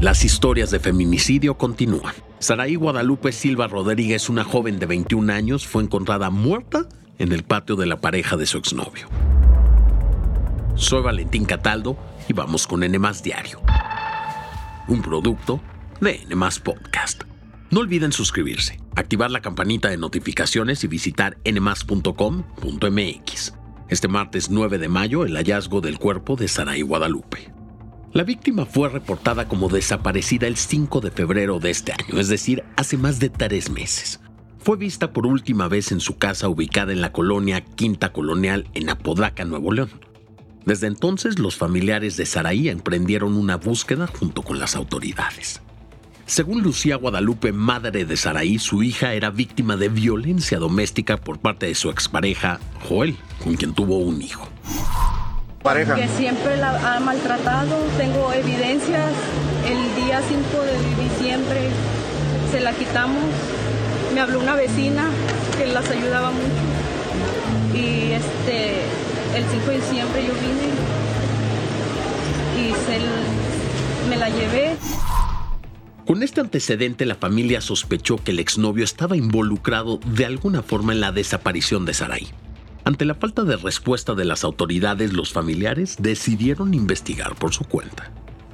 Las historias de feminicidio continúan. Saraí Guadalupe Silva Rodríguez, una joven de 21 años, fue encontrada muerta en el patio de la pareja de su exnovio. Soy Valentín Cataldo y vamos con N Diario, un producto de N Podcast. No olviden suscribirse, activar la campanita de notificaciones y visitar nmas.com.mx. Este martes 9 de mayo, el hallazgo del cuerpo de Saraí Guadalupe. La víctima fue reportada como desaparecida el 5 de febrero de este año, es decir, hace más de tres meses. Fue vista por última vez en su casa ubicada en la colonia Quinta Colonial en Apodaca, Nuevo León. Desde entonces, los familiares de Saraí emprendieron una búsqueda junto con las autoridades. Según Lucía Guadalupe, madre de Saraí, su hija era víctima de violencia doméstica por parte de su expareja, Joel, con quien tuvo un hijo que siempre la ha maltratado. Tengo evidencias. El día 5 de diciembre se la quitamos. Me habló una vecina que las ayudaba mucho. Y este, el 5 de diciembre yo vine y se, me la llevé. Con este antecedente, la familia sospechó que el exnovio estaba involucrado de alguna forma en la desaparición de Sarai. Ante la falta de respuesta de las autoridades, los familiares decidieron investigar por su cuenta.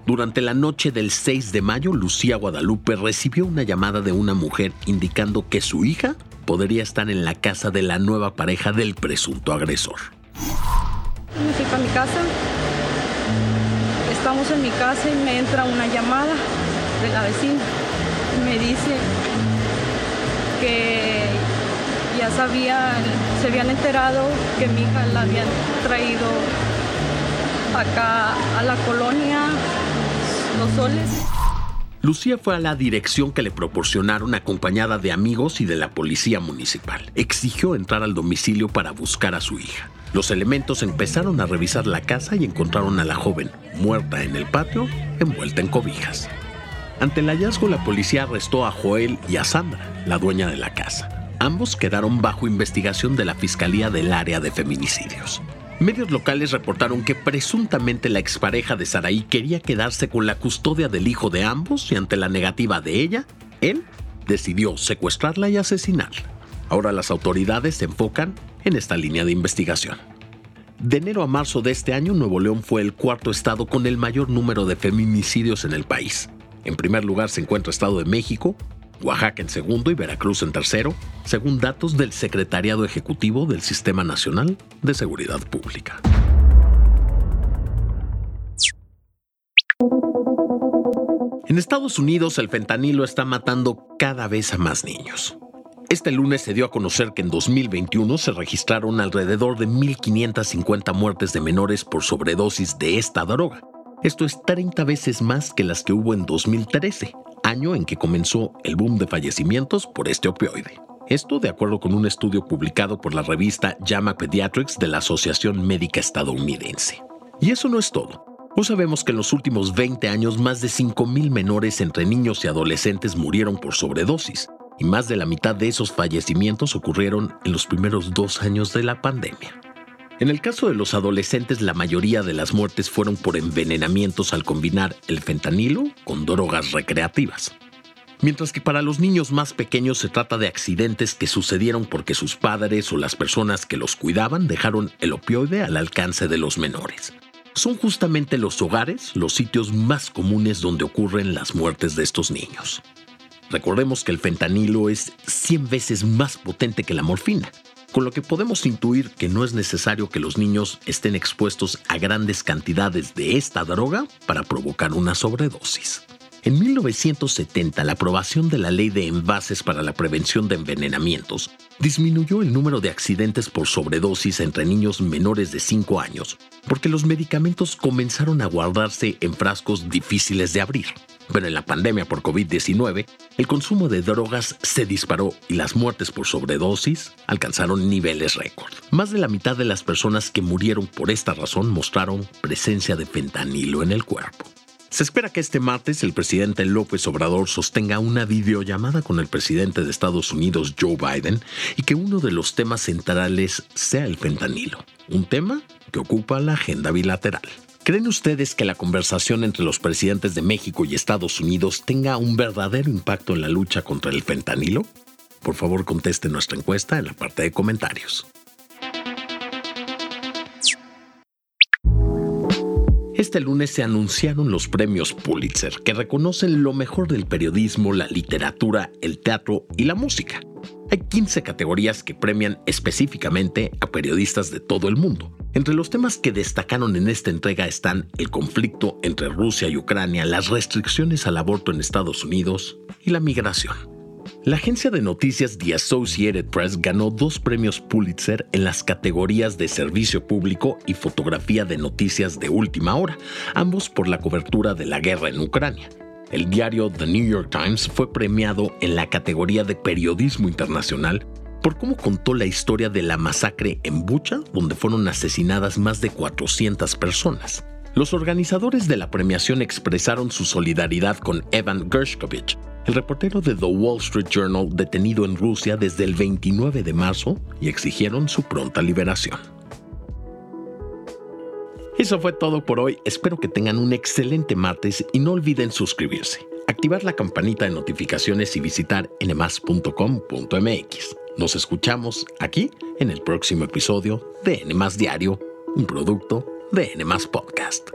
Durante la noche del 6 de mayo, Lucía Guadalupe recibió una llamada de una mujer indicando que su hija podría estar en la casa de la nueva pareja del presunto agresor. Me fui para mi casa. Estamos en mi casa y me entra una llamada de la vecina. Me dice que ya sabían, se habían enterado que mi hija la habían traído acá a la colonia Los Soles. Lucía fue a la dirección que le proporcionaron acompañada de amigos y de la policía municipal. Exigió entrar al domicilio para buscar a su hija. Los elementos empezaron a revisar la casa y encontraron a la joven muerta en el patio, envuelta en cobijas. Ante el hallazgo, la policía arrestó a Joel y a Sandra, la dueña de la casa. Ambos quedaron bajo investigación de la Fiscalía del Área de Feminicidios. Medios locales reportaron que presuntamente la expareja de Saraí quería quedarse con la custodia del hijo de ambos y ante la negativa de ella, él decidió secuestrarla y asesinarla. Ahora las autoridades se enfocan en esta línea de investigación. De enero a marzo de este año, Nuevo León fue el cuarto estado con el mayor número de feminicidios en el país. En primer lugar se encuentra Estado de México, Oaxaca en segundo y Veracruz en tercero, según datos del Secretariado Ejecutivo del Sistema Nacional de Seguridad Pública. En Estados Unidos el fentanilo está matando cada vez a más niños. Este lunes se dio a conocer que en 2021 se registraron alrededor de 1.550 muertes de menores por sobredosis de esta droga. Esto es 30 veces más que las que hubo en 2013, año en que comenzó el boom de fallecimientos por este opioide. Esto de acuerdo con un estudio publicado por la revista JAMA Pediatrics de la Asociación Médica Estadounidense. Y eso no es todo. Hoy sabemos que en los últimos 20 años más de 5.000 menores entre niños y adolescentes murieron por sobredosis, y más de la mitad de esos fallecimientos ocurrieron en los primeros dos años de la pandemia. En el caso de los adolescentes, la mayoría de las muertes fueron por envenenamientos al combinar el fentanilo con drogas recreativas. Mientras que para los niños más pequeños se trata de accidentes que sucedieron porque sus padres o las personas que los cuidaban dejaron el opioide al alcance de los menores. Son justamente los hogares los sitios más comunes donde ocurren las muertes de estos niños. Recordemos que el fentanilo es 100 veces más potente que la morfina con lo que podemos intuir que no es necesario que los niños estén expuestos a grandes cantidades de esta droga para provocar una sobredosis. En 1970, la aprobación de la ley de envases para la prevención de envenenamientos disminuyó el número de accidentes por sobredosis entre niños menores de 5 años, porque los medicamentos comenzaron a guardarse en frascos difíciles de abrir. Pero en la pandemia por COVID-19, el consumo de drogas se disparó y las muertes por sobredosis alcanzaron niveles récord. Más de la mitad de las personas que murieron por esta razón mostraron presencia de fentanilo en el cuerpo. Se espera que este martes el presidente López Obrador sostenga una videollamada con el presidente de Estados Unidos Joe Biden y que uno de los temas centrales sea el fentanilo, un tema que ocupa la agenda bilateral. ¿Creen ustedes que la conversación entre los presidentes de México y Estados Unidos tenga un verdadero impacto en la lucha contra el fentanilo? Por favor, conteste nuestra encuesta en la parte de comentarios. Este lunes se anunciaron los premios Pulitzer, que reconocen lo mejor del periodismo, la literatura, el teatro y la música. Hay 15 categorías que premian específicamente a periodistas de todo el mundo. Entre los temas que destacaron en esta entrega están el conflicto entre Rusia y Ucrania, las restricciones al aborto en Estados Unidos y la migración. La agencia de noticias The Associated Press ganó dos premios Pulitzer en las categorías de servicio público y fotografía de noticias de última hora, ambos por la cobertura de la guerra en Ucrania. El diario The New York Times fue premiado en la categoría de periodismo internacional por cómo contó la historia de la masacre en Bucha, donde fueron asesinadas más de 400 personas. Los organizadores de la premiación expresaron su solidaridad con Evan Gershkovich, el reportero de The Wall Street Journal detenido en Rusia desde el 29 de marzo y exigieron su pronta liberación. Eso fue todo por hoy, espero que tengan un excelente martes y no olviden suscribirse, activar la campanita de notificaciones y visitar nmas.com.mx. Nos escuchamos aquí en el próximo episodio de N Diario, un producto de N Podcast.